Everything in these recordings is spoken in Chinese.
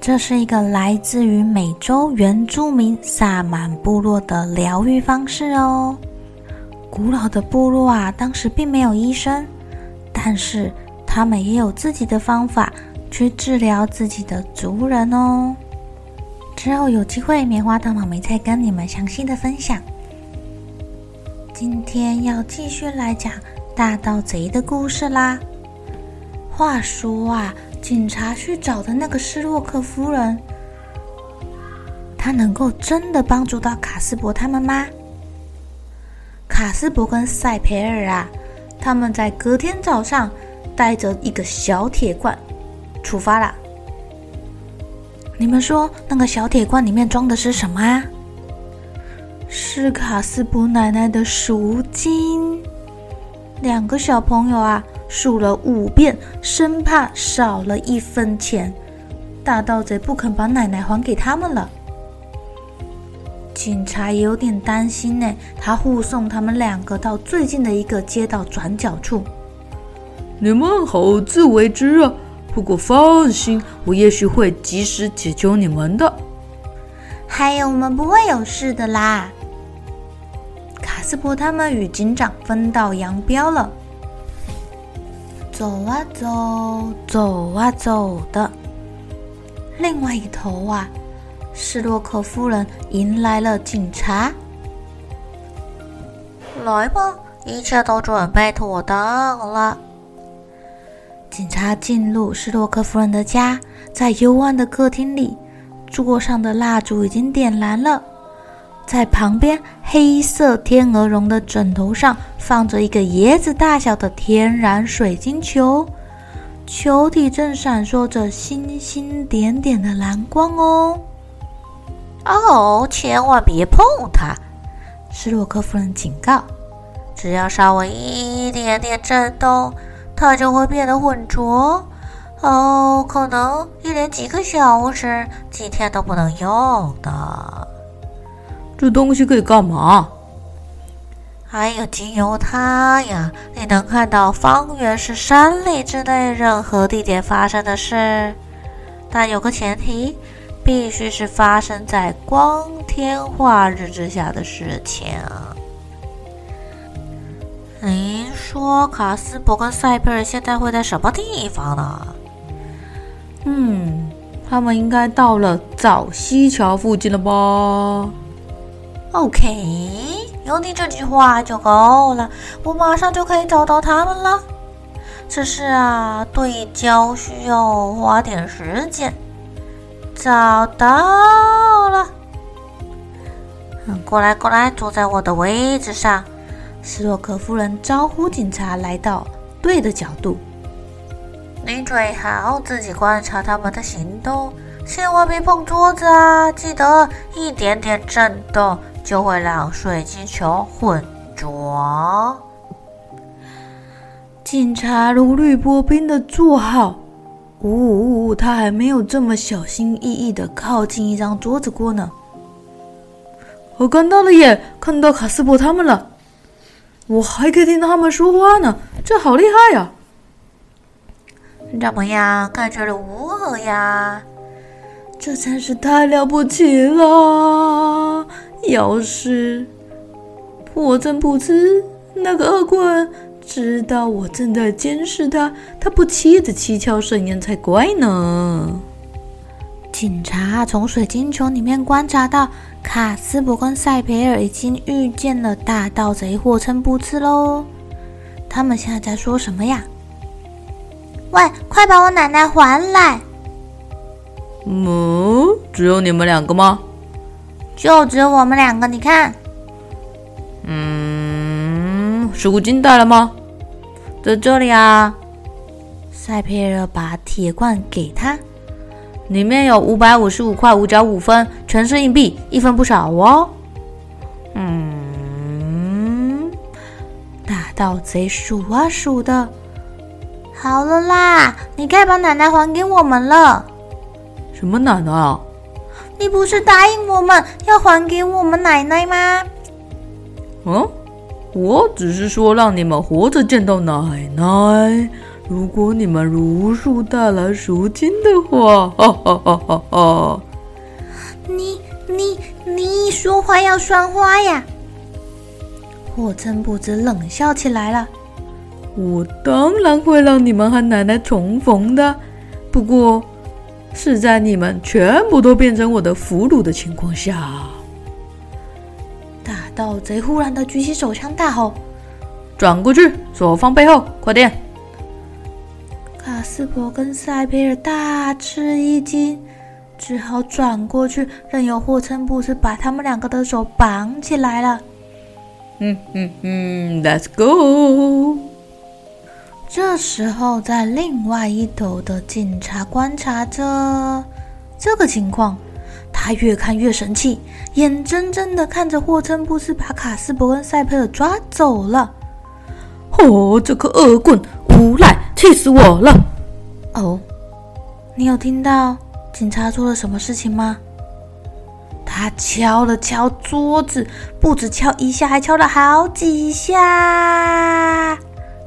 这是一个来自于美洲原住民萨满部落的疗愈方式哦。古老的部落啊，当时并没有医生，但是他们也有自己的方法去治疗自己的族人哦。之后有机会，棉花糖妈咪再跟你们详细的分享。今天要继续来讲大盗贼的故事啦。话说啊。警察去找的那个施洛克夫人，他能够真的帮助到卡斯伯他们吗？卡斯伯跟塞培尔啊，他们在隔天早上带着一个小铁罐出发了。你们说那个小铁罐里面装的是什么啊？是卡斯伯奶奶的赎金。两个小朋友啊。数了五遍，生怕少了一分钱，大盗贼不肯把奶奶还给他们了。警察也有点担心呢，他护送他们两个到最近的一个街道转角处。你们好自为之啊！不过放心，我也许会及时解救你们的。还有，我们不会有事的啦。卡斯伯他们与警长分道扬镳了。走啊走，走啊走的。另外一头啊，斯洛克夫人迎来了警察。来吧，一切都准备妥当了。警察进入施洛克夫人的家，在幽暗的客厅里，桌上的蜡烛已经点燃了。在旁边黑色天鹅绒的枕头上放着一个椰子大小的天然水晶球，球体正闪烁着星星点点的蓝光哦。哦，千万别碰它！斯洛克夫人警告：“只要稍微一点点震动，它就会变得浑浊。哦，可能一连几个小时、几天都不能用的。”这东西可以干嘛？还有经由它呀，你能看到方圆是山里之内任何地点发生的事。但有个前提，必须是发生在光天化日之下的事情。您说卡斯伯跟塞佩尔现在会在什么地方呢？嗯，他们应该到了早西桥附近了吧？OK，有你这句话就够了，我马上就可以找到他们了。只是啊，对焦需要花点时间。找到了，嗯，过来过来，坐在我的位置上。斯洛克夫人招呼警察来到对的角度。你最好自己观察他们的行动，千万别碰桌子啊！记得一点点震动。就会让水晶球混浊。警察如履薄冰的坐好。呜呜呜，他还没有这么小心翼翼的靠近一张桌子过呢。我看到了耶，看到卡斯伯他们了。我还可以听到他们说话呢，这好厉害呀！怎么样，感觉如何呀？这真是太了不起了！要是破阵不迟，那个恶棍知道我正在监视他，他不气得七窍生烟才怪呢。警察从水晶球里面观察到，卡斯伯跟塞培尔已经遇见了大盗贼霍琛布茨喽。他们现在在说什么呀？喂，快把我奶奶还来！嗯，只有你们两个吗？就只有我们两个，你看。嗯，食物金带了吗？在这里啊。塞佩尔把铁罐给他，里面有五百五十五块五角五分，全是硬币，一分不少哦。嗯，大盗贼数啊数的。好了啦，你该把奶奶还给我们了。什么奶奶啊？你不是答应我们要还给我们奶奶吗？嗯，我只是说让你们活着见到奶奶。如果你们如数带来赎金的话，哈哈哈哈哈！你你你说话要算话呀！霍真不知冷笑起来了。我当然会让你们和奶奶重逢的，不过是在你们全部都变成我的俘虏的情况下。大盗贼忽然的举起手枪，大吼：“转过去，左方背后，快点！”卡斯伯跟赛培尔大吃一惊，只好转过去，任由霍琛布斯把他们两个的手绑起来了。嗯嗯嗯，Let's go。这时候，在另外一头的警察观察着这个情况，他越看越生气，眼睁睁的看着霍琛布斯把卡斯伯跟塞佩尔抓走了。哦，这个恶棍，无赖，气死我了！哦，你有听到警察做了什么事情吗？他敲了敲桌子，不止敲一下，还敲了好几下。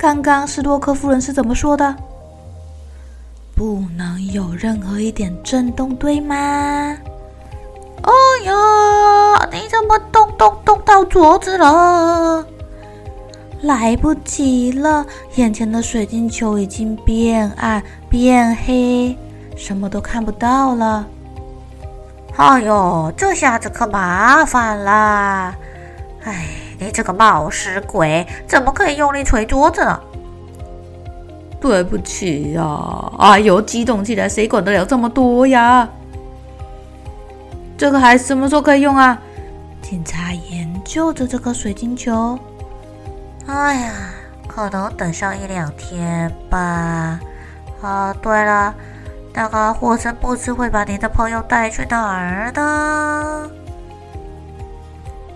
刚刚斯多克夫人是怎么说的？不能有任何一点震动，对吗？哦哟，你怎么动动动到桌子了？来不及了，眼前的水晶球已经变暗变黑，什么都看不到了。哎呦，这下子可麻烦了！哎。你这个冒失鬼，怎么可以用力捶桌子呢？对不起呀、啊！哎呦，激动起来，谁管得了这么多呀？这个还什么时候可以用啊？警察研究着这个水晶球。哎呀，可能等上一两天吧。啊，对了，那个霍琛布茨会把你的朋友带去哪儿呢？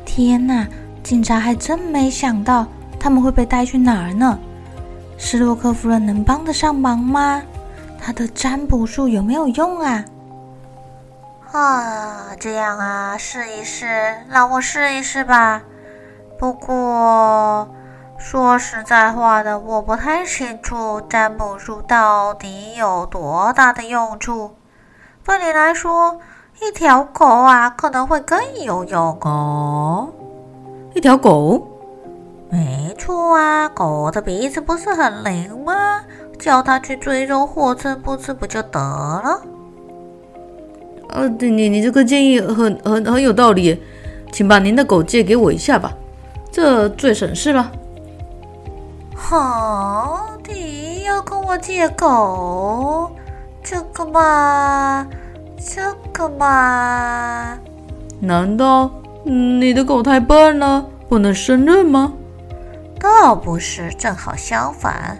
天哪！警察还真没想到他们会被带去哪儿呢？斯洛克夫人能帮得上忙吗？她的占卜术有没有用啊？啊，这样啊，试一试，让我试一试吧。不过说实在话的，我不太清楚占卜术到底有多大的用处。对你来说，一条狗啊，可能会更有用哦。一条狗，没错啊，狗的鼻子不是很灵吗？叫它去追踪货车，不吃不就得了？呃，对你你这个建议很很很有道理，请把您的狗借给我一下吧，这最省事了。好，你要跟我借狗？这个嘛，这个嘛？难道？你的狗太笨了，不能胜任吗？倒不是，正好相反。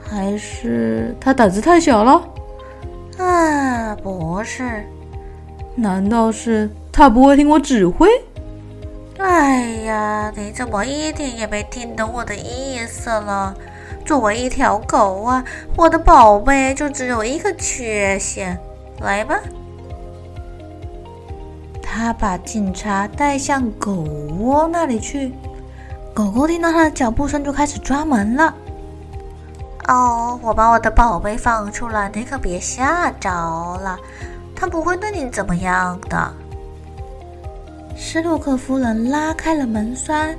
还是它胆子太小了？啊，不是。难道是它不会听我指挥？哎呀，你怎么一点也没听懂我的意思了？作为一条狗啊，我的宝贝就只有一个缺陷。来吧。他把警察带向狗窝那里去，狗狗听到他的脚步声就开始抓门了。哦，我把我的宝贝放出来，你可别吓着了，他不会对你怎么样的。斯洛克夫人拉开了门栓，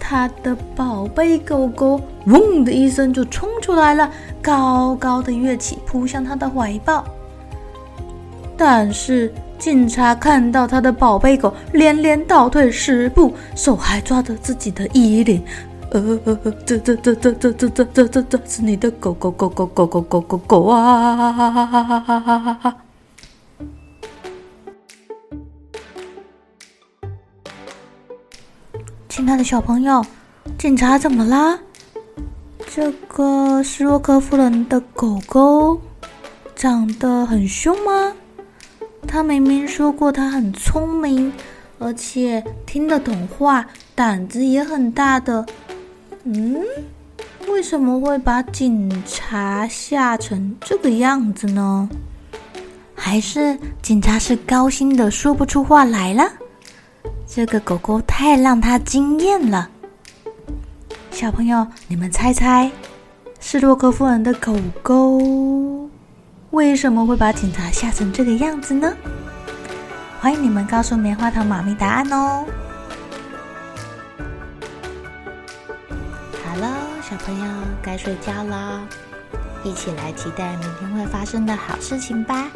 他的宝贝狗狗“嗡”的一声就冲出来了，高高的跃起，扑向他的怀抱。但是警察看到他的宝贝狗连连倒退十步，手还抓着自己的衣领。呃呃呃，这这这这这这这这这这是你的狗狗狗狗狗狗狗狗狗啊！哈哈哈哈哈！亲爱的小朋友，警察怎么啦？这个斯洛克夫人的狗狗长得很凶吗？他明明说过他很聪明，而且听得懂话，胆子也很大的。嗯，为什么会把警察吓成这个样子呢？还是警察是高兴的说不出话来了？这个狗狗太让他惊艳了。小朋友，你们猜猜，是洛克夫人的狗狗为什么会把警察吓成这个样子呢？欢迎你们告诉棉花糖妈咪答案哦。好了小朋友该睡觉了，一起来期待明天会发生的好事情吧。